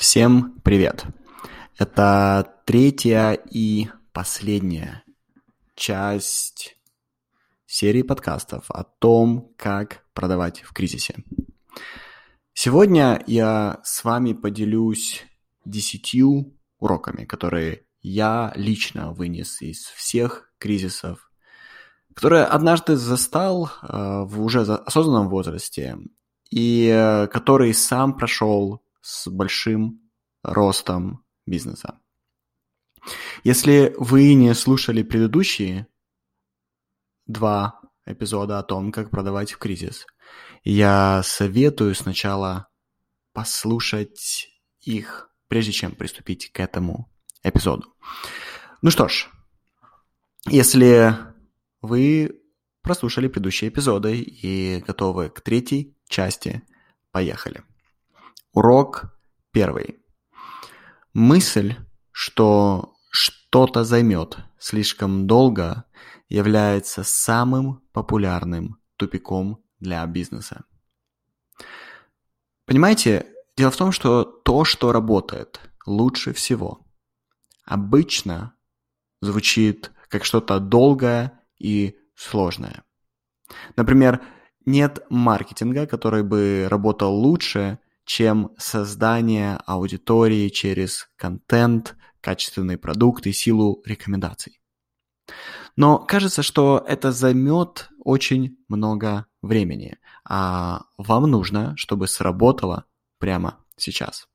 Всем привет! Это третья и последняя часть серии подкастов о том, как продавать в кризисе. Сегодня я с вами поделюсь десятью уроками, которые я лично вынес из всех кризисов, которые однажды застал э, в уже осознанном возрасте и э, который сам прошел с большим ростом бизнеса. Если вы не слушали предыдущие два эпизода о том, как продавать в кризис, я советую сначала послушать их, прежде чем приступить к этому эпизоду. Ну что ж, если вы прослушали предыдущие эпизоды и готовы к третьей части, поехали. Урок первый. Мысль, что что-то займет слишком долго, является самым популярным тупиком для бизнеса. Понимаете, дело в том, что то, что работает лучше всего, обычно звучит как что-то долгое и сложное. Например, нет маркетинга, который бы работал лучше, чем создание аудитории через контент, качественный продукт и силу рекомендаций. Но кажется, что это займет очень много времени, а вам нужно, чтобы сработало прямо сейчас.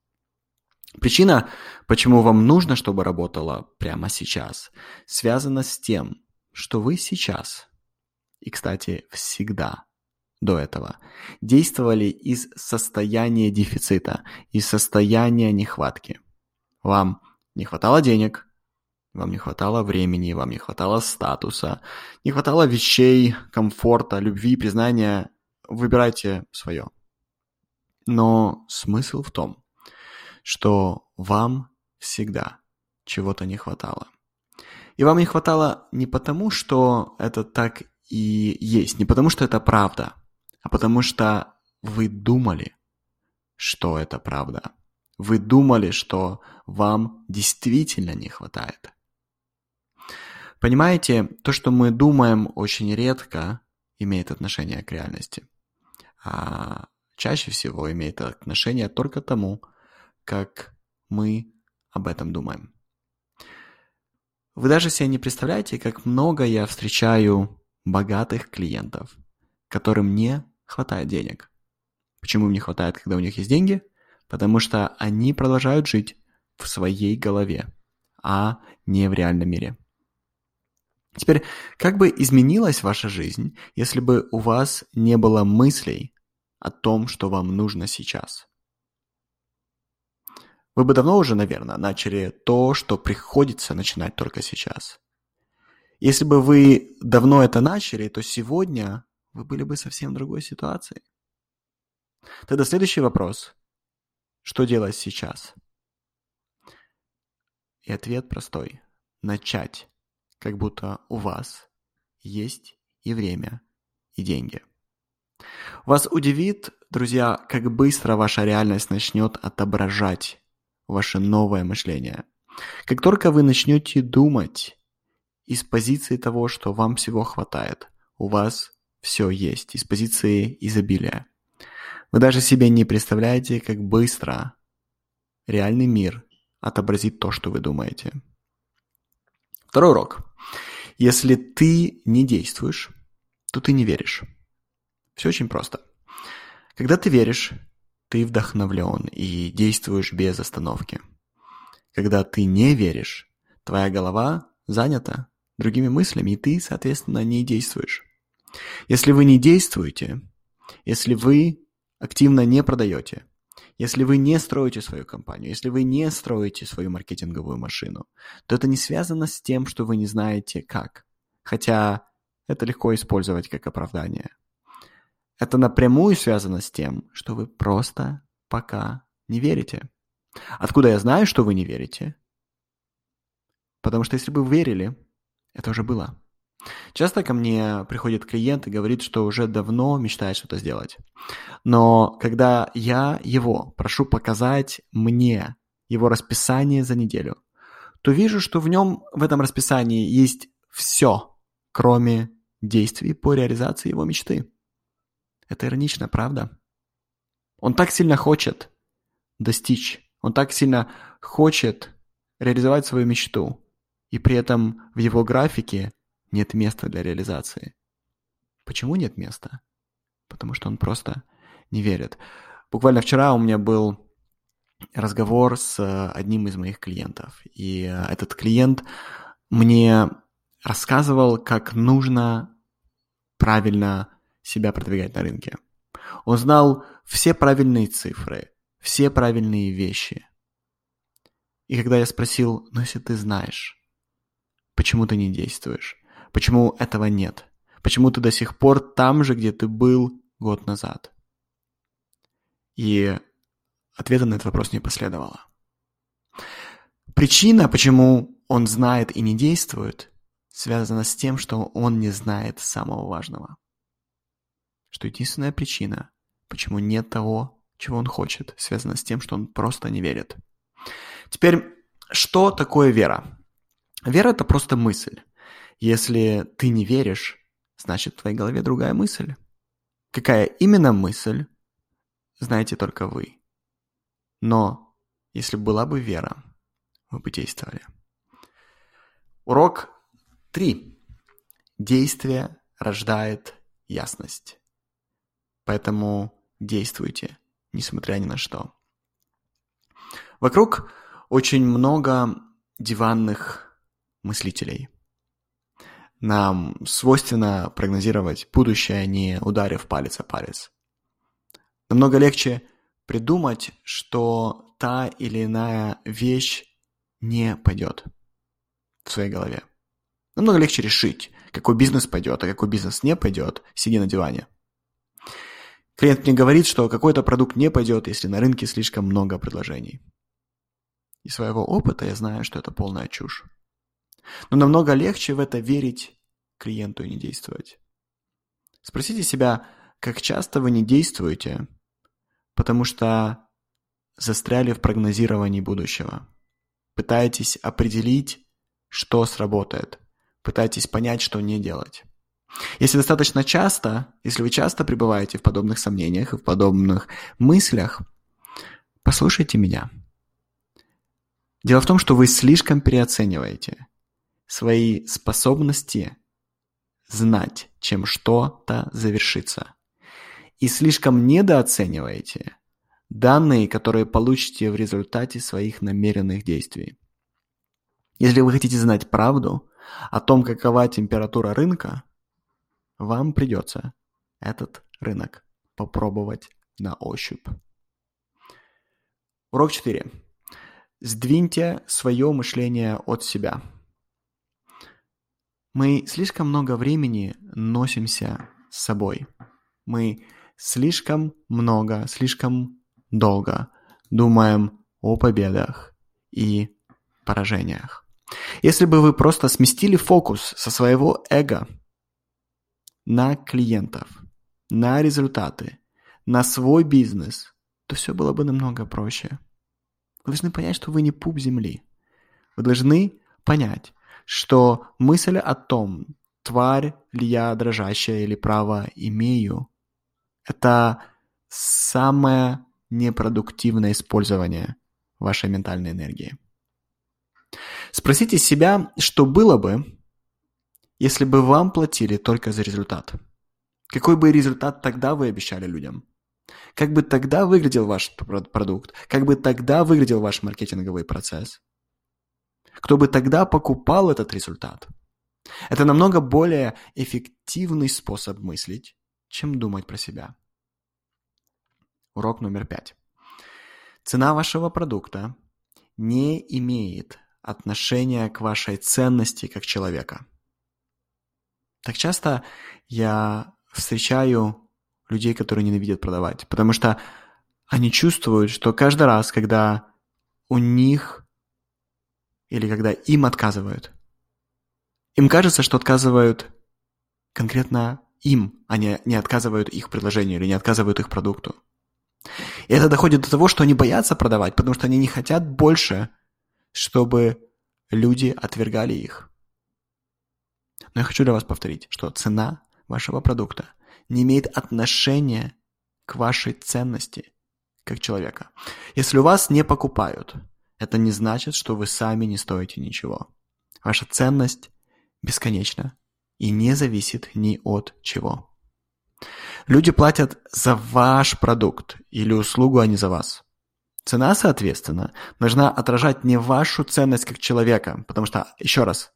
Причина, почему вам нужно, чтобы работало прямо сейчас, связана с тем, что вы сейчас, и, кстати, всегда до этого действовали из состояния дефицита, из состояния нехватки. Вам не хватало денег, вам не хватало времени, вам не хватало статуса, не хватало вещей, комфорта, любви, признания. Выбирайте свое. Но смысл в том, что вам всегда чего-то не хватало. И вам не хватало не потому, что это так и есть, не потому, что это правда, а потому что вы думали, что это правда. Вы думали, что вам действительно не хватает. Понимаете, то, что мы думаем, очень редко имеет отношение к реальности. А чаще всего имеет отношение только тому, как мы об этом думаем. Вы даже себе не представляете, как много я встречаю богатых клиентов, которым не хватает денег. Почему им не хватает, когда у них есть деньги? Потому что они продолжают жить в своей голове, а не в реальном мире. Теперь, как бы изменилась ваша жизнь, если бы у вас не было мыслей о том, что вам нужно сейчас? Вы бы давно уже, наверное, начали то, что приходится начинать только сейчас. Если бы вы давно это начали, то сегодня вы были бы совсем в другой ситуации. Тогда следующий вопрос. Что делать сейчас? И ответ простой. Начать, как будто у вас есть и время, и деньги. Вас удивит, друзья, как быстро ваша реальность начнет отображать ваше новое мышление. Как только вы начнете думать из позиции того, что вам всего хватает, у вас все есть, из позиции изобилия. Вы даже себе не представляете, как быстро реальный мир отобразит то, что вы думаете. Второй урок. Если ты не действуешь, то ты не веришь. Все очень просто. Когда ты веришь, ты вдохновлен и действуешь без остановки. Когда ты не веришь, твоя голова занята другими мыслями, и ты, соответственно, не действуешь. Если вы не действуете, если вы активно не продаете, если вы не строите свою компанию, если вы не строите свою маркетинговую машину, то это не связано с тем, что вы не знаете как. Хотя это легко использовать как оправдание. Это напрямую связано с тем, что вы просто пока не верите. Откуда я знаю, что вы не верите? Потому что если бы верили, это уже было. Часто ко мне приходит клиент и говорит, что уже давно мечтает что-то сделать. Но когда я его прошу показать мне его расписание за неделю, то вижу, что в нем, в этом расписании есть все, кроме действий по реализации его мечты. Это иронично, правда? Он так сильно хочет достичь, он так сильно хочет реализовать свою мечту, и при этом в его графике нет места для реализации. Почему нет места? Потому что он просто не верит. Буквально вчера у меня был разговор с одним из моих клиентов. И этот клиент мне рассказывал, как нужно правильно себя продвигать на рынке. Он знал все правильные цифры, все правильные вещи. И когда я спросил, ну если ты знаешь, почему ты не действуешь, Почему этого нет? Почему ты до сих пор там же, где ты был год назад? И ответа на этот вопрос не последовало. Причина, почему он знает и не действует, связана с тем, что он не знает самого важного. Что единственная причина, почему нет того, чего он хочет, связана с тем, что он просто не верит. Теперь, что такое вера? Вера – это просто мысль. Если ты не веришь, значит в твоей голове другая мысль. Какая именно мысль, знаете только вы. Но если была бы вера, вы бы действовали. Урок 3. Действие рождает ясность. Поэтому действуйте, несмотря ни на что. Вокруг очень много диванных мыслителей – нам свойственно прогнозировать будущее, не ударив палец о палец. Намного легче придумать, что та или иная вещь не пойдет в своей голове. Намного легче решить, какой бизнес пойдет, а какой бизнес не пойдет, сидя на диване. Клиент мне говорит, что какой-то продукт не пойдет, если на рынке слишком много предложений. Из своего опыта я знаю, что это полная чушь. Но намного легче в это верить клиенту и не действовать. Спросите себя, как часто вы не действуете, потому что застряли в прогнозировании будущего. Пытаетесь определить, что сработает. Пытаетесь понять, что не делать. Если достаточно часто, если вы часто пребываете в подобных сомнениях и в подобных мыслях, послушайте меня. Дело в том, что вы слишком переоцениваете свои способности знать, чем что-то завершится. И слишком недооцениваете данные, которые получите в результате своих намеренных действий. Если вы хотите знать правду о том, какова температура рынка, вам придется этот рынок попробовать на ощупь. Урок 4. Сдвиньте свое мышление от себя – мы слишком много времени носимся с собой. Мы слишком много, слишком долго думаем о победах и поражениях. Если бы вы просто сместили фокус со своего эго на клиентов, на результаты, на свой бизнес, то все было бы намного проще. Вы должны понять, что вы не пуп земли. Вы должны понять, что мысль о том, тварь ли я дрожащая или право имею, это самое непродуктивное использование вашей ментальной энергии. Спросите себя, что было бы, если бы вам платили только за результат. Какой бы результат тогда вы обещали людям? Как бы тогда выглядел ваш продукт? Как бы тогда выглядел ваш маркетинговый процесс? Кто бы тогда покупал этот результат. Это намного более эффективный способ мыслить, чем думать про себя. Урок номер пять. Цена вашего продукта не имеет отношения к вашей ценности как человека. Так часто я встречаю людей, которые ненавидят продавать, потому что они чувствуют, что каждый раз, когда у них или когда им отказывают. Им кажется, что отказывают конкретно им, а не, не отказывают их предложению или не отказывают их продукту. И это доходит до того, что они боятся продавать, потому что они не хотят больше, чтобы люди отвергали их. Но я хочу для вас повторить, что цена вашего продукта не имеет отношения к вашей ценности как человека. Если у вас не покупают, это не значит, что вы сами не стоите ничего. Ваша ценность бесконечна и не зависит ни от чего. Люди платят за ваш продукт или услугу, а не за вас. Цена, соответственно, должна отражать не вашу ценность как человека, потому что, еще раз,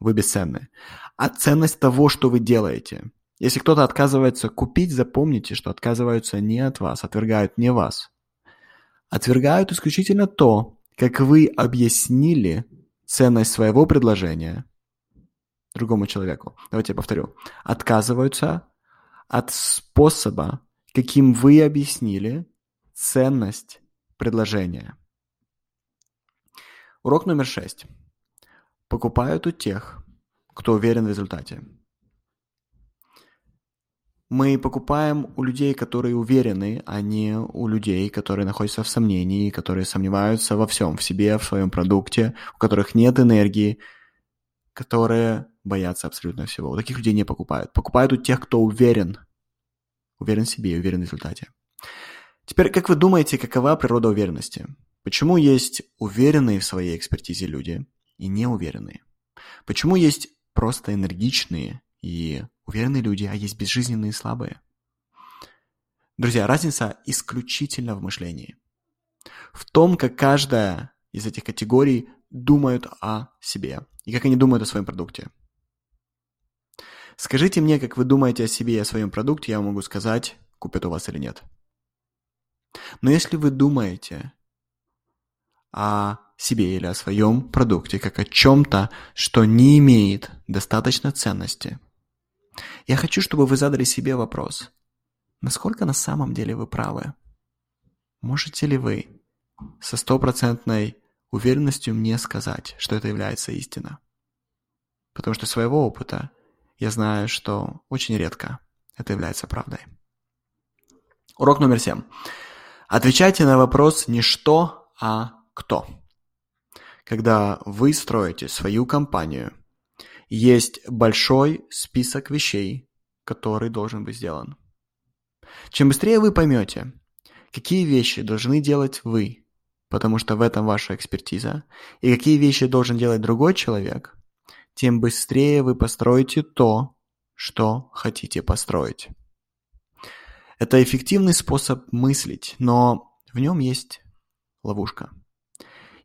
вы бесценны, а ценность того, что вы делаете. Если кто-то отказывается купить, запомните, что отказываются не от вас, отвергают не вас. Отвергают исключительно то, как вы объяснили ценность своего предложения другому человеку. Давайте я повторю. Отказываются от способа, каким вы объяснили ценность предложения. Урок номер шесть. Покупают у тех, кто уверен в результате. Мы покупаем у людей, которые уверены, а не у людей, которые находятся в сомнении, которые сомневаются во всем, в себе, в своем продукте, у которых нет энергии, которые боятся абсолютно всего. У таких людей не покупают. Покупают у тех, кто уверен. Уверен в себе и уверен в результате. Теперь, как вы думаете, какова природа уверенности? Почему есть уверенные в своей экспертизе люди и неуверенные? Почему есть просто энергичные и уверенные люди, а есть безжизненные и слабые? Друзья, разница исключительно в мышлении. В том, как каждая из этих категорий думают о себе и как они думают о своем продукте. Скажите мне, как вы думаете о себе и о своем продукте, я могу сказать, купят у вас или нет. Но если вы думаете о себе или о своем продукте как о чем-то, что не имеет достаточно ценности, я хочу, чтобы вы задали себе вопрос, насколько на самом деле вы правы? Можете ли вы со стопроцентной уверенностью мне сказать, что это является истина? Потому что своего опыта я знаю, что очень редко это является правдой. Урок номер семь. Отвечайте на вопрос не что, а кто. Когда вы строите свою компанию, есть большой список вещей, который должен быть сделан. Чем быстрее вы поймете, какие вещи должны делать вы, потому что в этом ваша экспертиза, и какие вещи должен делать другой человек, тем быстрее вы построите то, что хотите построить. Это эффективный способ мыслить, но в нем есть ловушка.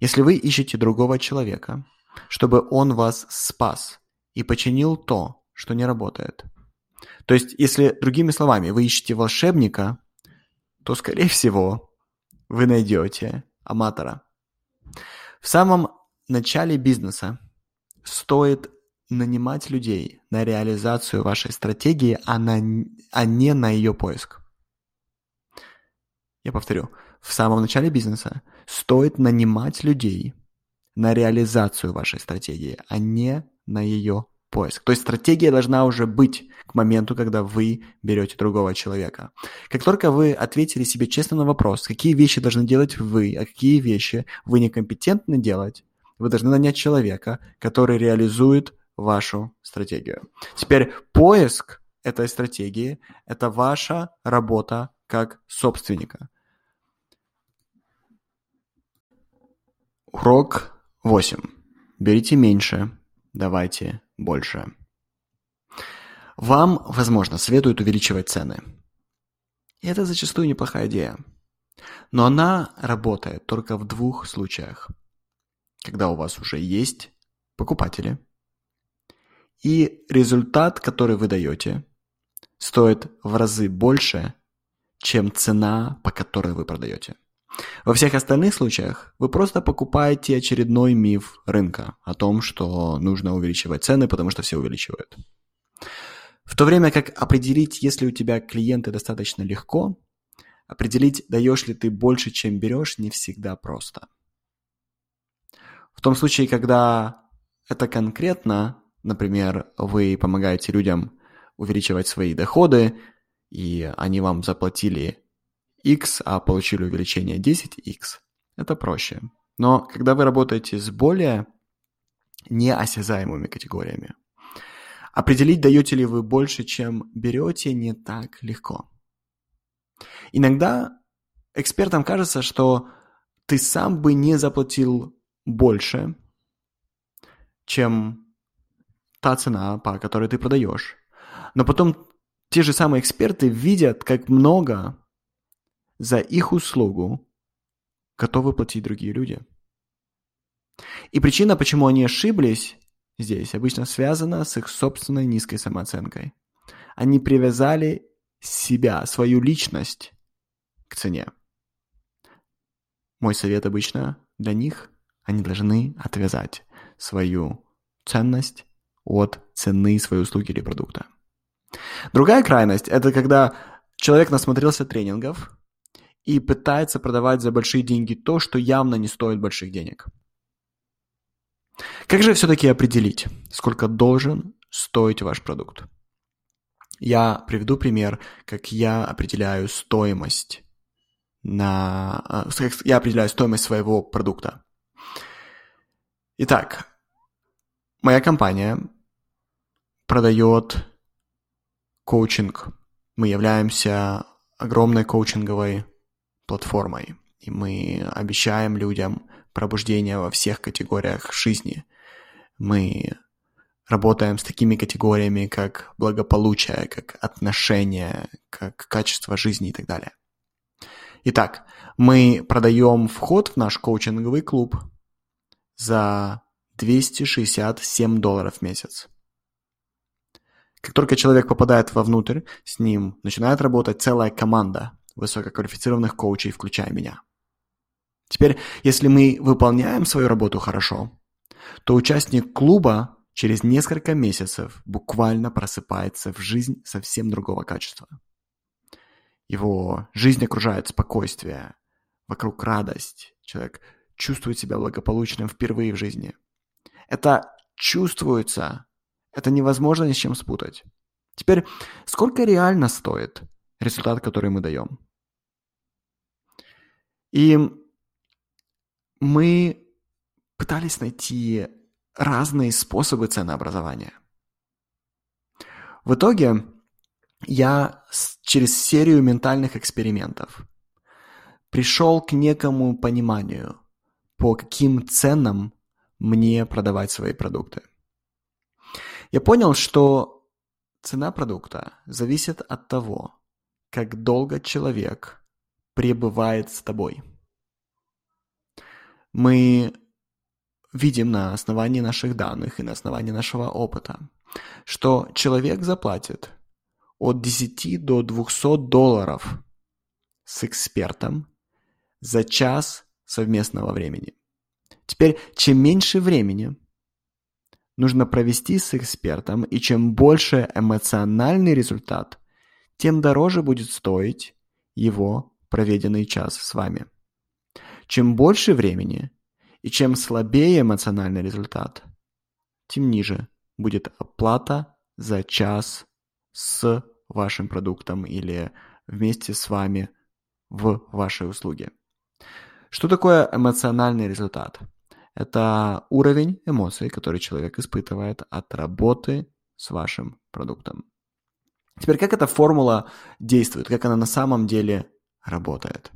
Если вы ищете другого человека, чтобы он вас спас и починил то, что не работает. То есть, если, другими словами, вы ищете волшебника, то, скорее всего, вы найдете аматора. В самом начале бизнеса стоит нанимать людей на реализацию вашей стратегии, а, на, а не на ее поиск. Я повторю, в самом начале бизнеса стоит нанимать людей на реализацию вашей стратегии, а не на ее поиск. То есть стратегия должна уже быть к моменту, когда вы берете другого человека. Как только вы ответили себе честно на вопрос, какие вещи должны делать вы, а какие вещи вы некомпетентны делать, вы должны нанять человека, который реализует вашу стратегию. Теперь поиск этой стратегии – это ваша работа как собственника. Урок 8. Берите меньше, давайте больше. Вам, возможно, следует увеличивать цены. И это зачастую неплохая идея. Но она работает только в двух случаях. Когда у вас уже есть покупатели, и результат, который вы даете, стоит в разы больше, чем цена, по которой вы продаете. Во всех остальных случаях вы просто покупаете очередной миф рынка о том, что нужно увеличивать цены, потому что все увеличивают. В то время как определить, если у тебя клиенты достаточно легко, определить, даешь ли ты больше, чем берешь, не всегда просто. В том случае, когда это конкретно, например, вы помогаете людям увеличивать свои доходы, и они вам заплатили X, а получили увеличение 10X, это проще. Но когда вы работаете с более неосязаемыми категориями, определить, даете ли вы больше, чем берете, не так легко. Иногда экспертам кажется, что ты сам бы не заплатил больше, чем та цена, по которой ты продаешь. Но потом те же самые эксперты видят, как много за их услугу готовы платить другие люди. И причина, почему они ошиблись здесь, обычно связана с их собственной низкой самооценкой. Они привязали себя, свою личность к цене. Мой совет обычно для них – они должны отвязать свою ценность от цены своей услуги или продукта. Другая крайность – это когда человек насмотрелся тренингов и пытается продавать за большие деньги то, что явно не стоит больших денег. Как же все-таки определить, сколько должен стоить ваш продукт? Я приведу пример, как я определяю стоимость на... Э, я определяю стоимость своего продукта. Итак, моя компания продает коучинг. Мы являемся огромной коучинговой платформой, и мы обещаем людям пробуждение во всех категориях жизни. Мы работаем с такими категориями, как благополучие, как отношения, как качество жизни и так далее. Итак, мы продаем вход в наш коучинговый клуб за 267 долларов в месяц. Как только человек попадает вовнутрь, с ним начинает работать целая команда высококвалифицированных коучей, включая меня. Теперь, если мы выполняем свою работу хорошо, то участник клуба через несколько месяцев буквально просыпается в жизнь совсем другого качества. Его жизнь окружает спокойствие, вокруг радость. Человек чувствует себя благополучным впервые в жизни. Это чувствуется. Это невозможно ни с чем спутать. Теперь, сколько реально стоит результат, который мы даем? И мы пытались найти разные способы ценообразования. В итоге я через серию ментальных экспериментов пришел к некому пониманию, по каким ценам мне продавать свои продукты. Я понял, что цена продукта зависит от того, как долго человек пребывает с тобой. Мы видим на основании наших данных и на основании нашего опыта, что человек заплатит от 10 до 200 долларов с экспертом за час совместного времени. Теперь, чем меньше времени нужно провести с экспертом, и чем больше эмоциональный результат, тем дороже будет стоить его проведенный час с вами. Чем больше времени и чем слабее эмоциональный результат, тем ниже будет оплата за час с вашим продуктом или вместе с вами в вашей услуге. Что такое эмоциональный результат? Это уровень эмоций, который человек испытывает от работы с вашим продуктом. Теперь, как эта формула действует, как она на самом деле работает?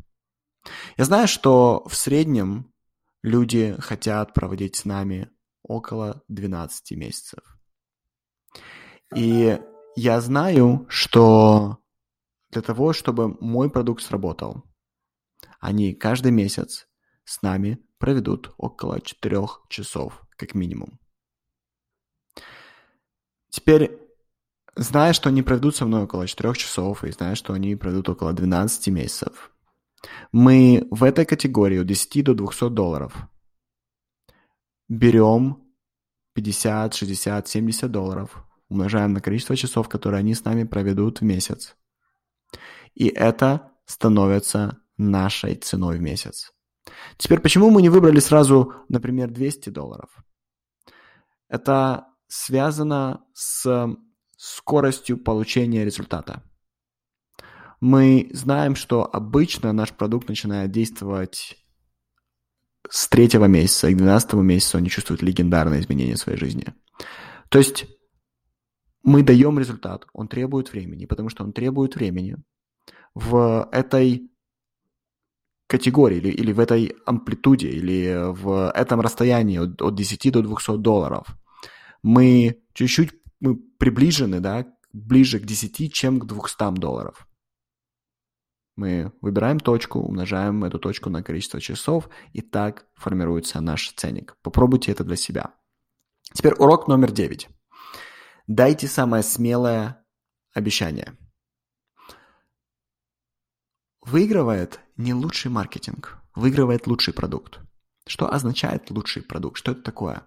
Я знаю, что в среднем люди хотят проводить с нами около 12 месяцев. И я знаю, что для того, чтобы мой продукт сработал, они каждый месяц с нами проведут около 4 часов, как минимум. Теперь, зная, что они проведут со мной около 4 часов, и зная, что они проведут около 12 месяцев, мы в этой категории от 10 до 200 долларов берем 50, 60, 70 долларов умножаем на количество часов, которые они с нами проведут в месяц. И это становится нашей ценой в месяц. Теперь, почему мы не выбрали сразу, например, 200 долларов? Это связано с скоростью получения результата. Мы знаем, что обычно наш продукт начинает действовать с третьего месяца и к двенадцатому месяцу они чувствуют легендарные изменения в своей жизни. То есть мы даем результат, он требует времени, потому что он требует времени в этой категории или, или в этой амплитуде или в этом расстоянии от, от 10 до 200 долларов. Мы чуть-чуть мы приближены, да, ближе к 10, чем к 200 долларов. Мы выбираем точку, умножаем эту точку на количество часов, и так формируется наш ценник. Попробуйте это для себя. Теперь урок номер 9. Дайте самое смелое обещание. Выигрывает не лучший маркетинг, выигрывает лучший продукт. Что означает лучший продукт? Что это такое?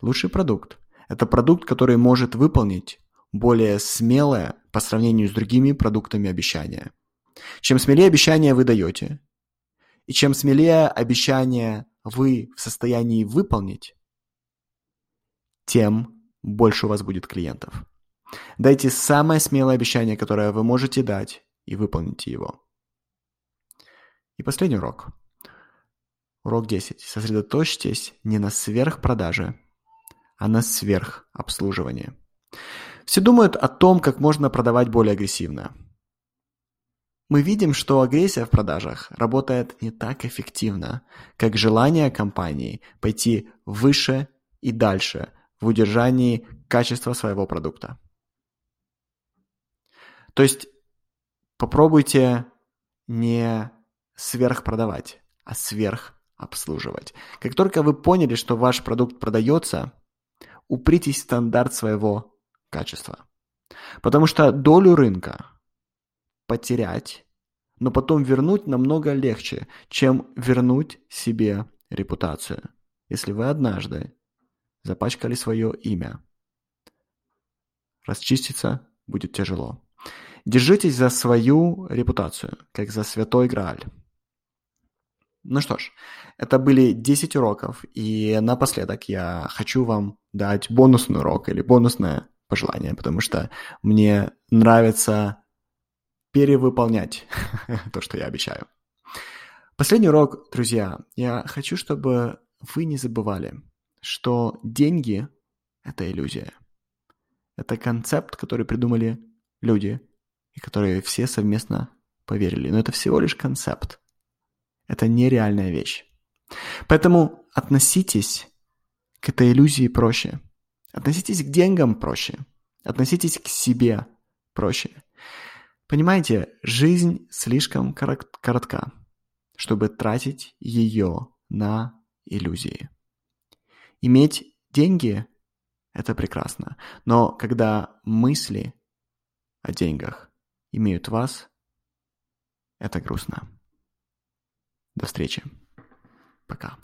Лучший продукт – это продукт, который может выполнить более смелое по сравнению с другими продуктами обещания. Чем смелее обещание вы даете, и чем смелее обещание вы в состоянии выполнить, тем больше у вас будет клиентов. Дайте самое смелое обещание, которое вы можете дать, и выполните его. И последний урок. Урок 10. Сосредоточьтесь не на сверхпродаже, а на сверхобслуживании. Все думают о том, как можно продавать более агрессивно. Мы видим, что агрессия в продажах работает не так эффективно, как желание компании пойти выше и дальше в удержании качества своего продукта. То есть попробуйте не сверхпродавать, а сверхобслуживать. Как только вы поняли, что ваш продукт продается, упритесь в стандарт своего качества. Потому что долю рынка потерять, но потом вернуть намного легче, чем вернуть себе репутацию. Если вы однажды запачкали свое имя. Расчиститься будет тяжело. Держитесь за свою репутацию, как за святой Грааль. Ну что ж, это были 10 уроков, и напоследок я хочу вам дать бонусный урок или бонусное пожелание, потому что мне нравится перевыполнять то, что я обещаю. Последний урок, друзья, я хочу, чтобы вы не забывали, что деньги – это иллюзия. Это концепт, который придумали люди, и которые все совместно поверили. Но это всего лишь концепт. Это нереальная вещь. Поэтому относитесь к этой иллюзии проще. Относитесь к деньгам проще. Относитесь к себе проще. Понимаете, жизнь слишком коротка, чтобы тратить ее на иллюзии. Иметь деньги – это прекрасно, но когда мысли о деньгах имеют вас, это грустно. До встречи. Пока.